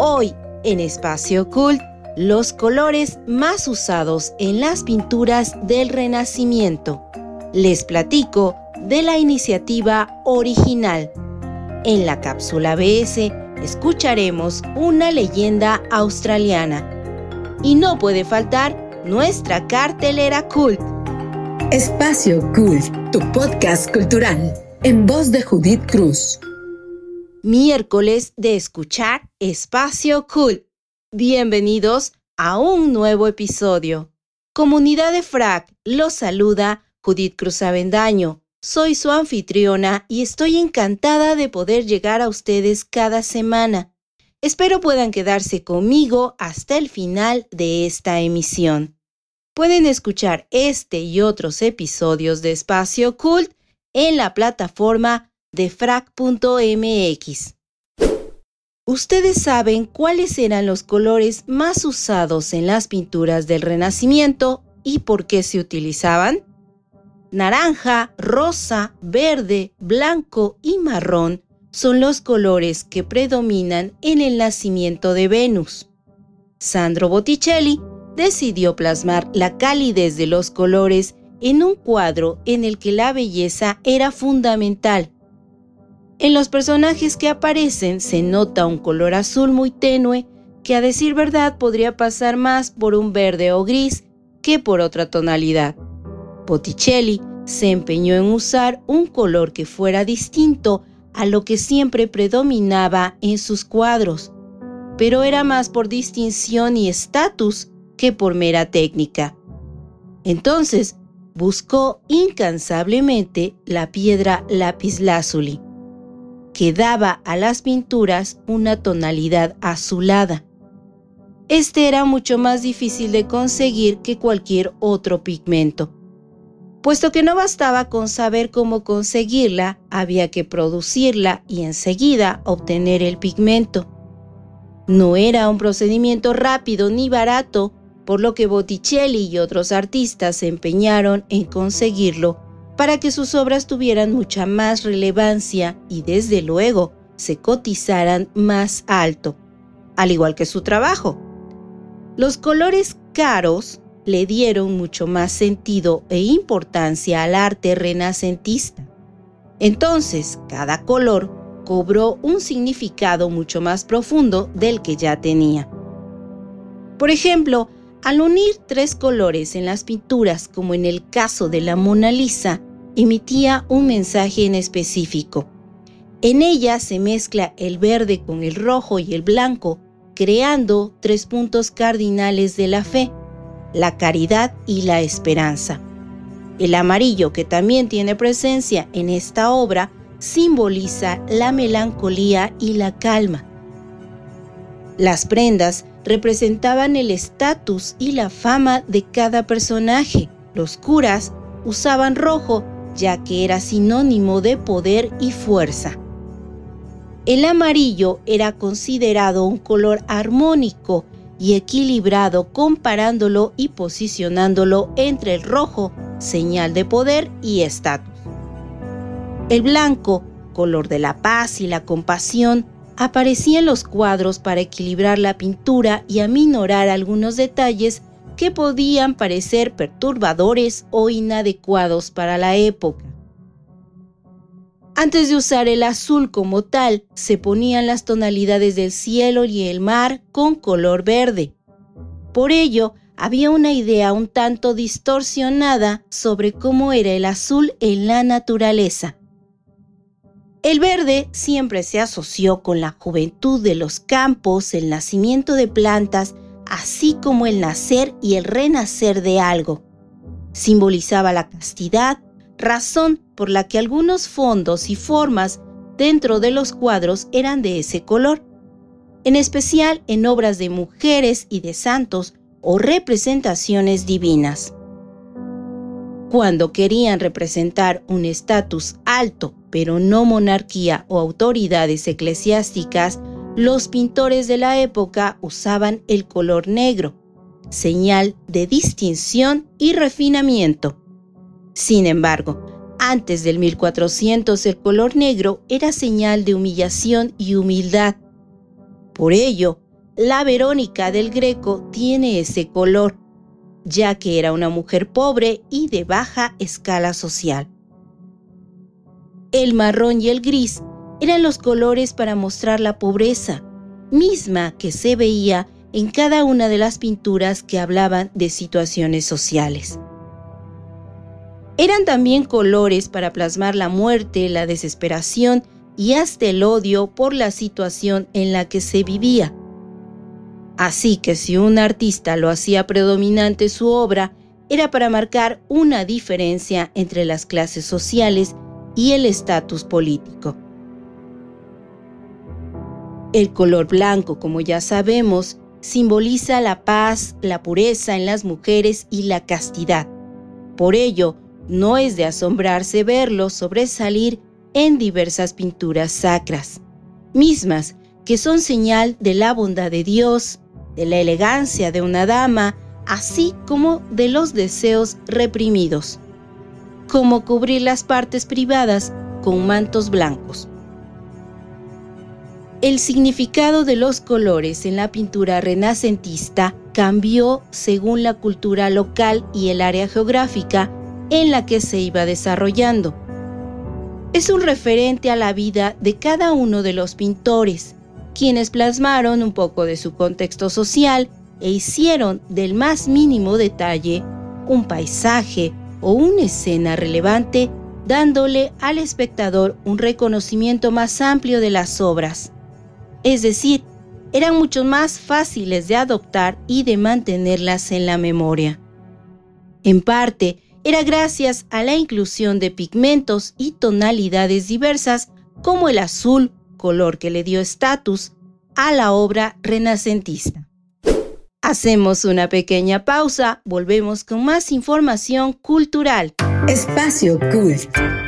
Hoy, en Espacio Cult, los colores más usados en las pinturas del Renacimiento. Les platico de la iniciativa original. En la cápsula BS escucharemos una leyenda australiana. Y no puede faltar nuestra cartelera cult. Espacio Cult, tu podcast cultural, en voz de Judith Cruz. Miércoles de escuchar Espacio Cult. Bienvenidos a un nuevo episodio. Comunidad de FRAC los saluda Judith Cruz Avendaño. Soy su anfitriona y estoy encantada de poder llegar a ustedes cada semana. Espero puedan quedarse conmigo hasta el final de esta emisión. Pueden escuchar este y otros episodios de Espacio Cult en la plataforma de frac.mx. ¿Ustedes saben cuáles eran los colores más usados en las pinturas del Renacimiento y por qué se utilizaban? Naranja, rosa, verde, blanco y marrón son los colores que predominan en el nacimiento de Venus. Sandro Botticelli decidió plasmar la calidez de los colores en un cuadro en el que la belleza era fundamental. En los personajes que aparecen se nota un color azul muy tenue que a decir verdad podría pasar más por un verde o gris que por otra tonalidad. Botticelli se empeñó en usar un color que fuera distinto a lo que siempre predominaba en sus cuadros, pero era más por distinción y estatus que por mera técnica. Entonces, buscó incansablemente la piedra lapislázuli, que daba a las pinturas una tonalidad azulada. Este era mucho más difícil de conseguir que cualquier otro pigmento. Puesto que no bastaba con saber cómo conseguirla, había que producirla y enseguida obtener el pigmento. No era un procedimiento rápido ni barato, por lo que Botticelli y otros artistas se empeñaron en conseguirlo para que sus obras tuvieran mucha más relevancia y desde luego se cotizaran más alto, al igual que su trabajo. Los colores caros le dieron mucho más sentido e importancia al arte renacentista. Entonces, cada color cobró un significado mucho más profundo del que ya tenía. Por ejemplo, al unir tres colores en las pinturas, como en el caso de la Mona Lisa, emitía un mensaje en específico. En ella se mezcla el verde con el rojo y el blanco, creando tres puntos cardinales de la fe, la caridad y la esperanza. El amarillo, que también tiene presencia en esta obra, simboliza la melancolía y la calma. Las prendas representaban el estatus y la fama de cada personaje. Los curas usaban rojo ya que era sinónimo de poder y fuerza. El amarillo era considerado un color armónico y equilibrado comparándolo y posicionándolo entre el rojo, señal de poder y estatus. El blanco, color de la paz y la compasión, aparecía en los cuadros para equilibrar la pintura y aminorar algunos detalles que podían parecer perturbadores o inadecuados para la época. Antes de usar el azul como tal, se ponían las tonalidades del cielo y el mar con color verde. Por ello, había una idea un tanto distorsionada sobre cómo era el azul en la naturaleza. El verde siempre se asoció con la juventud de los campos, el nacimiento de plantas, así como el nacer y el renacer de algo. Simbolizaba la castidad, razón por la que algunos fondos y formas dentro de los cuadros eran de ese color, en especial en obras de mujeres y de santos o representaciones divinas. Cuando querían representar un estatus alto, pero no monarquía o autoridades eclesiásticas, los pintores de la época usaban el color negro, señal de distinción y refinamiento. Sin embargo, antes del 1400 el color negro era señal de humillación y humildad. Por ello, la Verónica del Greco tiene ese color, ya que era una mujer pobre y de baja escala social. El marrón y el gris eran los colores para mostrar la pobreza, misma que se veía en cada una de las pinturas que hablaban de situaciones sociales. Eran también colores para plasmar la muerte, la desesperación y hasta el odio por la situación en la que se vivía. Así que si un artista lo hacía predominante su obra, era para marcar una diferencia entre las clases sociales y el estatus político. El color blanco, como ya sabemos, simboliza la paz, la pureza en las mujeres y la castidad. Por ello, no es de asombrarse verlo sobresalir en diversas pinturas sacras, mismas que son señal de la bondad de Dios, de la elegancia de una dama, así como de los deseos reprimidos, como cubrir las partes privadas con mantos blancos. El significado de los colores en la pintura renacentista cambió según la cultura local y el área geográfica en la que se iba desarrollando. Es un referente a la vida de cada uno de los pintores, quienes plasmaron un poco de su contexto social e hicieron del más mínimo detalle un paisaje o una escena relevante, dándole al espectador un reconocimiento más amplio de las obras. Es decir, eran mucho más fáciles de adoptar y de mantenerlas en la memoria. En parte, era gracias a la inclusión de pigmentos y tonalidades diversas como el azul, color que le dio estatus a la obra renacentista. Hacemos una pequeña pausa, volvemos con más información cultural. Espacio Cult.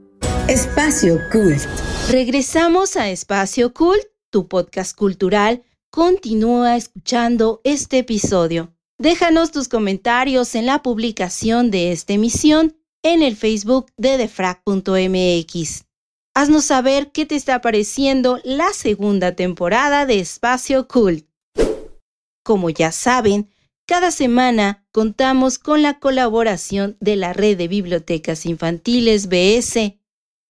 Espacio Cult. Regresamos a Espacio Cult, tu podcast cultural. Continúa escuchando este episodio. Déjanos tus comentarios en la publicación de esta emisión en el Facebook de defrag.mx. Haznos saber qué te está pareciendo la segunda temporada de Espacio Cult. Como ya saben, cada semana contamos con la colaboración de la Red de Bibliotecas Infantiles BS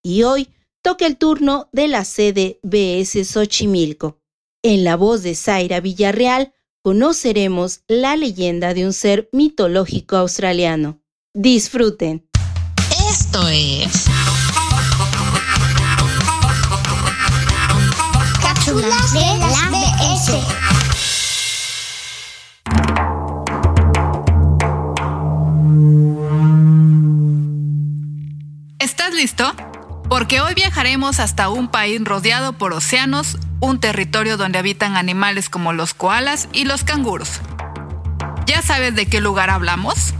y hoy toca el turno de la sede BS Xochimilco. En la voz de Zaira Villarreal conoceremos la leyenda de un ser mitológico australiano. Disfruten. Esto es... Cápsulas de la BS. ¿Estás listo? Porque hoy viajaremos hasta un país rodeado por océanos, un territorio donde habitan animales como los koalas y los canguros. ¿Ya sabes de qué lugar hablamos?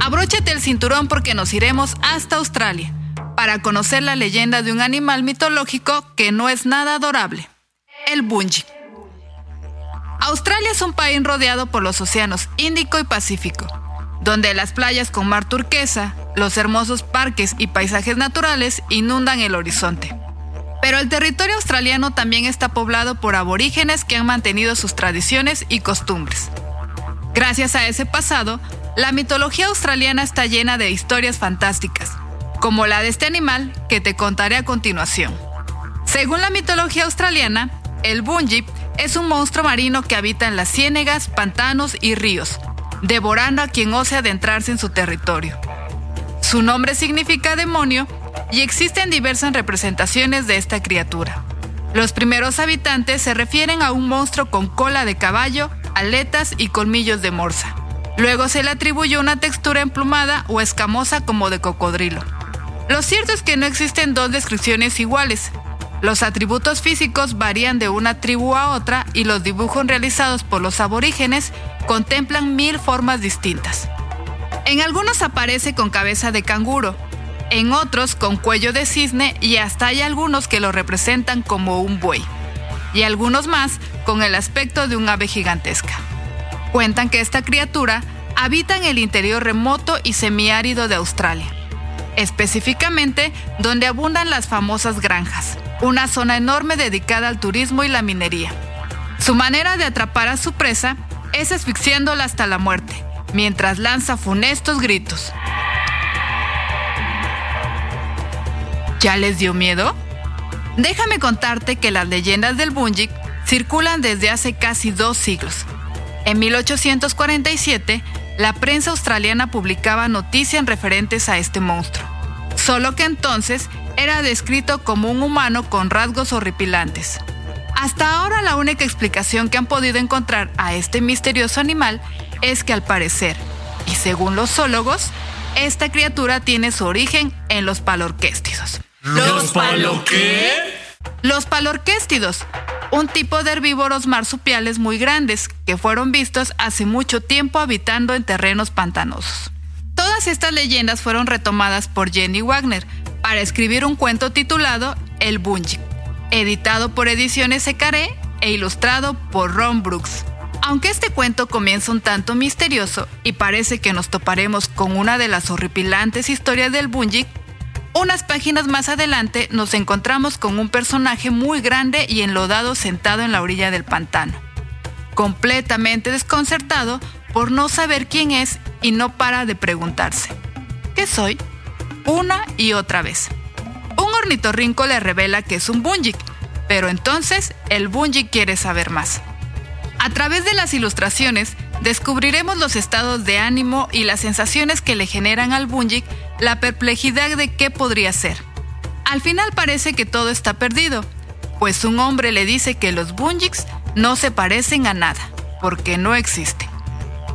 Abróchate el cinturón porque nos iremos hasta Australia para conocer la leyenda de un animal mitológico que no es nada adorable, el bunji. Australia es un país rodeado por los océanos Índico y Pacífico, donde las playas con mar turquesa, los hermosos parques y paisajes naturales inundan el horizonte. Pero el territorio australiano también está poblado por aborígenes que han mantenido sus tradiciones y costumbres. Gracias a ese pasado, la mitología australiana está llena de historias fantásticas, como la de este animal que te contaré a continuación. Según la mitología australiana, el bunji es un monstruo marino que habita en las ciénegas, pantanos y ríos, devorando a quien ose adentrarse en su territorio. Su nombre significa demonio y existen diversas representaciones de esta criatura. Los primeros habitantes se refieren a un monstruo con cola de caballo, aletas y colmillos de morsa. Luego se le atribuyó una textura emplumada o escamosa como de cocodrilo. Lo cierto es que no existen dos descripciones iguales. Los atributos físicos varían de una tribu a otra y los dibujos realizados por los aborígenes contemplan mil formas distintas. En algunos aparece con cabeza de canguro, en otros con cuello de cisne y hasta hay algunos que lo representan como un buey, y algunos más con el aspecto de un ave gigantesca. Cuentan que esta criatura habita en el interior remoto y semiárido de Australia, específicamente donde abundan las famosas granjas, una zona enorme dedicada al turismo y la minería. Su manera de atrapar a su presa es asfixiándola hasta la muerte, mientras lanza funestos gritos. ¿Ya les dio miedo? Déjame contarte que las leyendas del Bunjik circulan desde hace casi dos siglos. En 1847, la prensa australiana publicaba noticias referentes a este monstruo, solo que entonces era descrito como un humano con rasgos horripilantes. Hasta ahora la única explicación que han podido encontrar a este misterioso animal es que al parecer, y según los zoólogos, esta criatura tiene su origen en los palorquéstidos. ¿Los palo qué? Los palorquéstidos, un tipo de herbívoros marsupiales muy grandes que fueron vistos hace mucho tiempo habitando en terrenos pantanosos. Todas estas leyendas fueron retomadas por Jenny Wagner para escribir un cuento titulado El Bunji, editado por Ediciones Secaré e ilustrado por Ron Brooks. Aunque este cuento comienza un tanto misterioso y parece que nos toparemos con una de las horripilantes historias del Bunjik, unas páginas más adelante nos encontramos con un personaje muy grande y enlodado sentado en la orilla del pantano, completamente desconcertado por no saber quién es y no para de preguntarse, ¿qué soy? Una y otra vez. Un ornitorrinco le revela que es un Bunjik, pero entonces el Bunjik quiere saber más. A través de las ilustraciones, descubriremos los estados de ánimo y las sensaciones que le generan al Bunjik la perplejidad de qué podría ser. Al final parece que todo está perdido, pues un hombre le dice que los Bunjiks no se parecen a nada, porque no existen.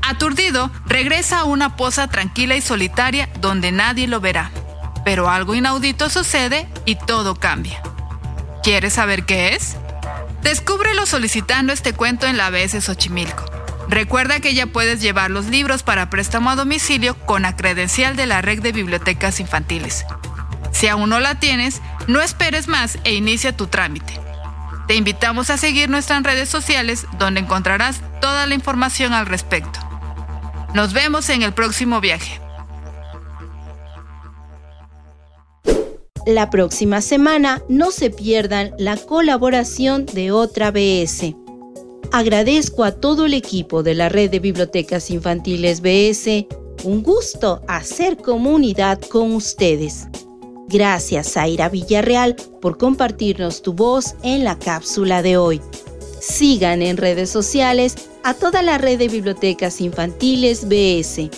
Aturdido, regresa a una poza tranquila y solitaria donde nadie lo verá. Pero algo inaudito sucede y todo cambia. ¿Quieres saber qué es? Descúbrelo solicitando este cuento en la ABS Xochimilco. Recuerda que ya puedes llevar los libros para préstamo a domicilio con la credencial de la red de bibliotecas infantiles. Si aún no la tienes, no esperes más e inicia tu trámite. Te invitamos a seguir nuestras redes sociales donde encontrarás toda la información al respecto. Nos vemos en el próximo viaje. La próxima semana no se pierdan la colaboración de otra BS. Agradezco a todo el equipo de la Red de Bibliotecas Infantiles BS. Un gusto hacer comunidad con ustedes. Gracias, Zaira Villarreal, por compartirnos tu voz en la cápsula de hoy. Sigan en redes sociales a toda la red de bibliotecas infantiles BS.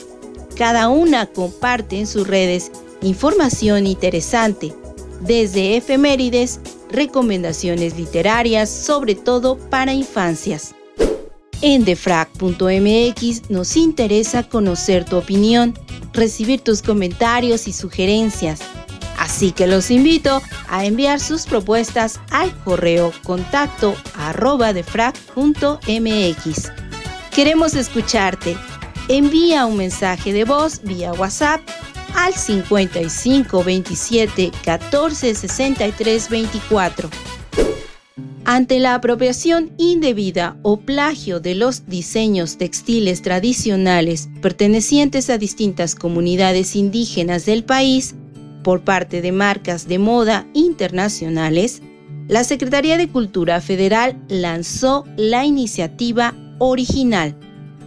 Cada una comparte en sus redes información interesante, desde efemérides, recomendaciones literarias, sobre todo para infancias. En defrag.mx nos interesa conocer tu opinión, recibir tus comentarios y sugerencias. Así que los invito a enviar sus propuestas al correo contacto arroba defrag.mx. Queremos escucharte. Envía un mensaje de voz vía WhatsApp al 55 27 14 63 24. Ante la apropiación indebida o plagio de los diseños textiles tradicionales pertenecientes a distintas comunidades indígenas del país por parte de marcas de moda internacionales, la Secretaría de Cultura Federal lanzó la iniciativa Original.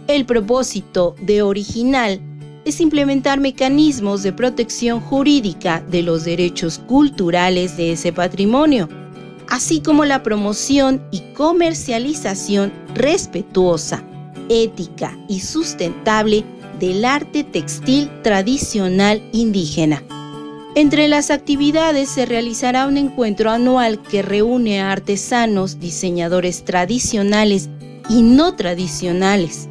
El propósito de Original es implementar mecanismos de protección jurídica de los derechos culturales de ese patrimonio, así como la promoción y comercialización respetuosa, ética y sustentable del arte textil tradicional indígena. Entre las actividades se realizará un encuentro anual que reúne a artesanos, diseñadores tradicionales y no tradicionales,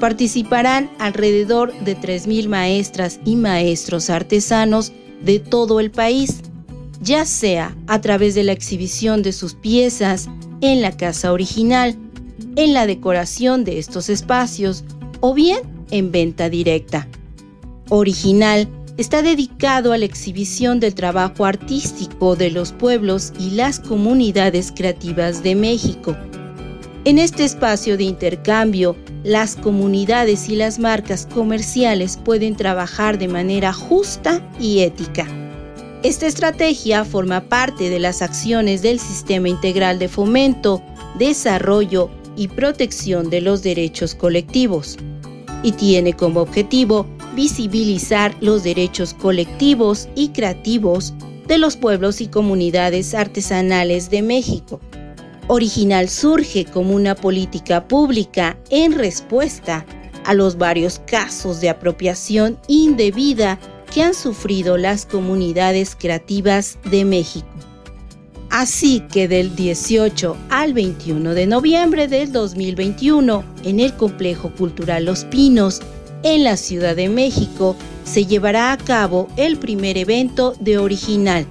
participarán alrededor de 3.000 maestras y maestros artesanos de todo el país, ya sea a través de la exhibición de sus piezas en la casa original, en la decoración de estos espacios o bien en venta directa. Original está dedicado a la exhibición del trabajo artístico de los pueblos y las comunidades creativas de México en este espacio de intercambio, las comunidades y las marcas comerciales pueden trabajar de manera justa y ética. Esta estrategia forma parte de las acciones del Sistema Integral de Fomento, Desarrollo y Protección de los Derechos Colectivos y tiene como objetivo visibilizar los derechos colectivos y creativos de los pueblos y comunidades artesanales de México original surge como una política pública en respuesta a los varios casos de apropiación indebida que han sufrido las comunidades creativas de México. Así que del 18 al 21 de noviembre del 2021, en el Complejo Cultural Los Pinos, en la Ciudad de México, se llevará a cabo el primer evento de Original,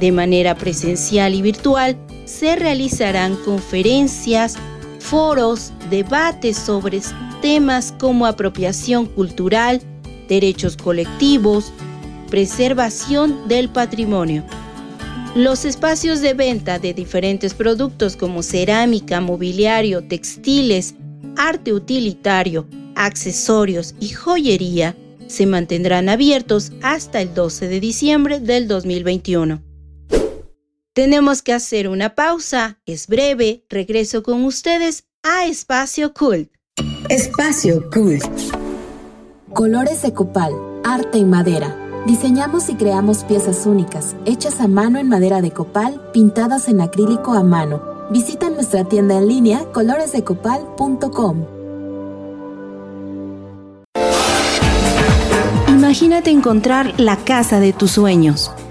de manera presencial y virtual, se realizarán conferencias, foros, debates sobre temas como apropiación cultural, derechos colectivos, preservación del patrimonio. Los espacios de venta de diferentes productos como cerámica, mobiliario, textiles, arte utilitario, accesorios y joyería se mantendrán abiertos hasta el 12 de diciembre del 2021. Tenemos que hacer una pausa, es breve, regreso con ustedes a Espacio Cult. Espacio Cult. Colores de copal, arte en madera. Diseñamos y creamos piezas únicas, hechas a mano en madera de copal, pintadas en acrílico a mano. Visita nuestra tienda en línea coloresdecopal.com. Imagínate encontrar la casa de tus sueños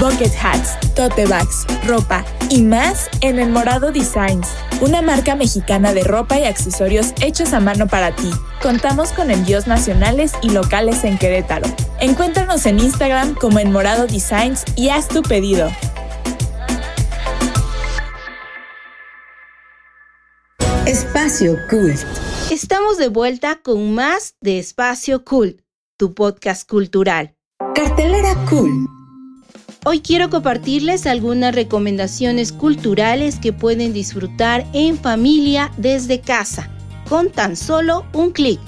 Bucket hats, tote bags, ropa y más en El Morado Designs, una marca mexicana de ropa y accesorios hechos a mano para ti. Contamos con envíos nacionales y locales en Querétaro. Encuéntranos en Instagram como El Morado Designs y haz tu pedido. Espacio Cult. Estamos de vuelta con más de Espacio Cult, tu podcast cultural. Cartelera Cool. Hoy quiero compartirles algunas recomendaciones culturales que pueden disfrutar en familia desde casa, con tan solo un clic.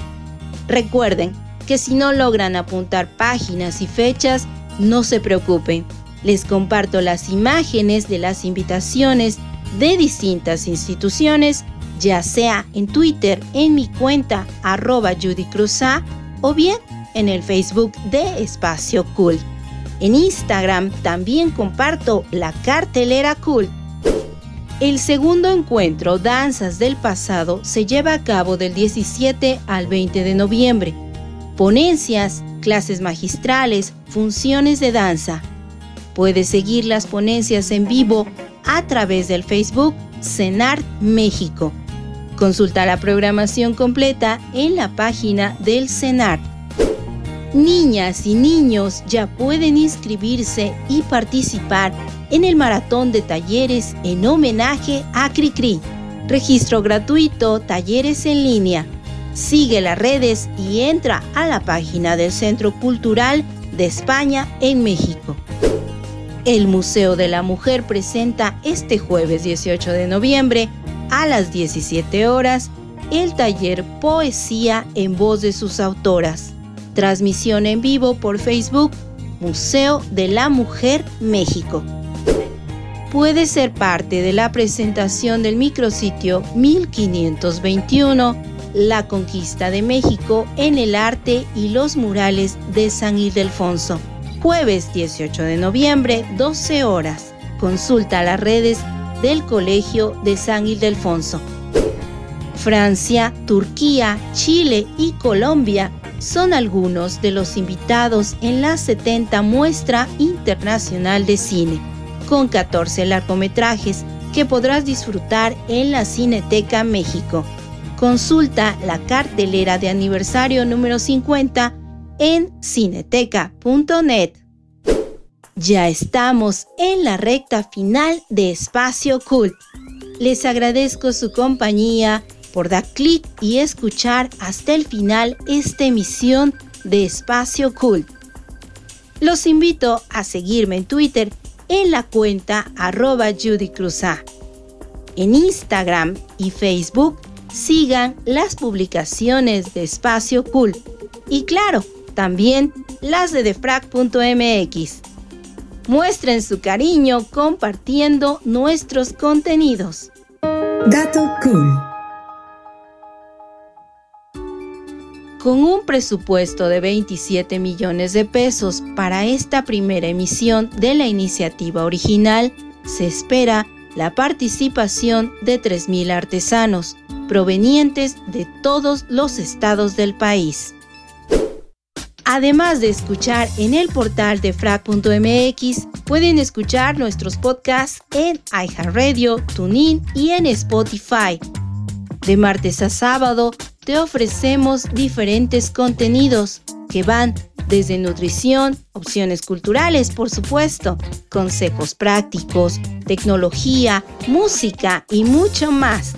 Recuerden que si no logran apuntar páginas y fechas, no se preocupen. Les comparto las imágenes de las invitaciones de distintas instituciones, ya sea en Twitter en mi cuenta arroba Judy o bien en el Facebook de Espacio Cult. En Instagram también comparto la cartelera cool. El segundo encuentro Danzas del Pasado se lleva a cabo del 17 al 20 de noviembre. Ponencias, clases magistrales, funciones de danza. Puedes seguir las ponencias en vivo a través del Facebook CENART México. Consulta la programación completa en la página del CENART. Niñas y niños ya pueden inscribirse y participar en el maratón de talleres en homenaje a Cricri. Registro gratuito, talleres en línea. Sigue las redes y entra a la página del Centro Cultural de España en México. El Museo de la Mujer presenta este jueves 18 de noviembre a las 17 horas el taller Poesía en voz de sus autoras. Transmisión en vivo por Facebook Museo de la Mujer México. Puede ser parte de la presentación del micrositio 1521 La conquista de México en el arte y los murales de San Ildefonso. Jueves 18 de noviembre, 12 horas. Consulta las redes del Colegio de San Ildefonso. Francia, Turquía, Chile y Colombia son algunos de los invitados en la 70 Muestra Internacional de Cine, con 14 largometrajes que podrás disfrutar en la Cineteca México. Consulta la cartelera de aniversario número 50 en cineteca.net. Ya estamos en la recta final de Espacio Cult. Les agradezco su compañía por dar clic y escuchar hasta el final esta emisión de Espacio Cult. Los invito a seguirme en Twitter en la cuenta arroba Judy Cruza. En Instagram y Facebook sigan las publicaciones de Espacio Cult y claro, también las de defrag.mx. Muestren su cariño compartiendo nuestros contenidos. Dato Cool. Con un presupuesto de 27 millones de pesos para esta primera emisión de la iniciativa original, se espera la participación de 3.000 artesanos, provenientes de todos los estados del país. Además de escuchar en el portal de frac.mx, pueden escuchar nuestros podcasts en iHeartRadio, TuneIn y en Spotify. De martes a sábado te ofrecemos diferentes contenidos que van desde nutrición, opciones culturales, por supuesto, consejos prácticos, tecnología, música y mucho más.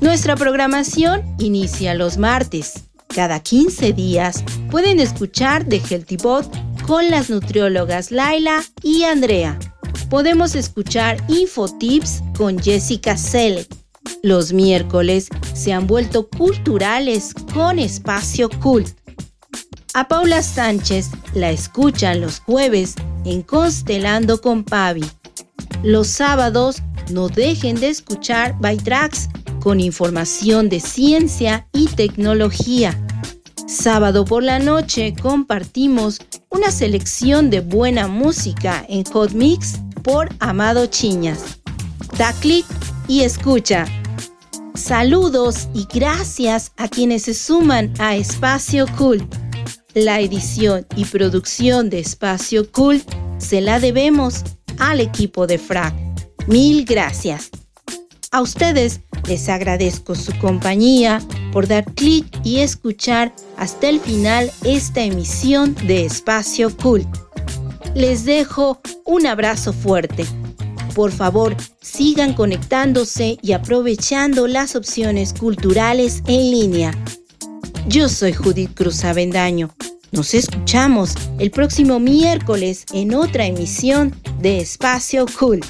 Nuestra programación inicia los martes. Cada 15 días pueden escuchar The Healthy Bot con las nutriólogas Laila y Andrea. Podemos escuchar Infotips con Jessica Sell. Los miércoles se han vuelto culturales con Espacio Cult a Paula Sánchez la escuchan los jueves en Constelando con Pavi. Los sábados no dejen de escuchar Bytrax con información de ciencia y tecnología. Sábado por la noche compartimos una selección de buena música en Hot Mix por Amado Chiñas. Da clic y escucha. Saludos y gracias a quienes se suman a Espacio Cult. La edición y producción de Espacio Cult se la debemos al equipo de FRAC. Mil gracias. A ustedes les agradezco su compañía por dar clic y escuchar hasta el final esta emisión de Espacio Cult. Les dejo un abrazo fuerte. Por favor, sigan conectándose y aprovechando las opciones culturales en línea. Yo soy Judith Cruz Avendaño. Nos escuchamos el próximo miércoles en otra emisión de Espacio Cool.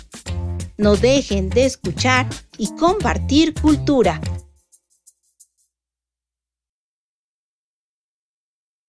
No dejen de escuchar y compartir cultura.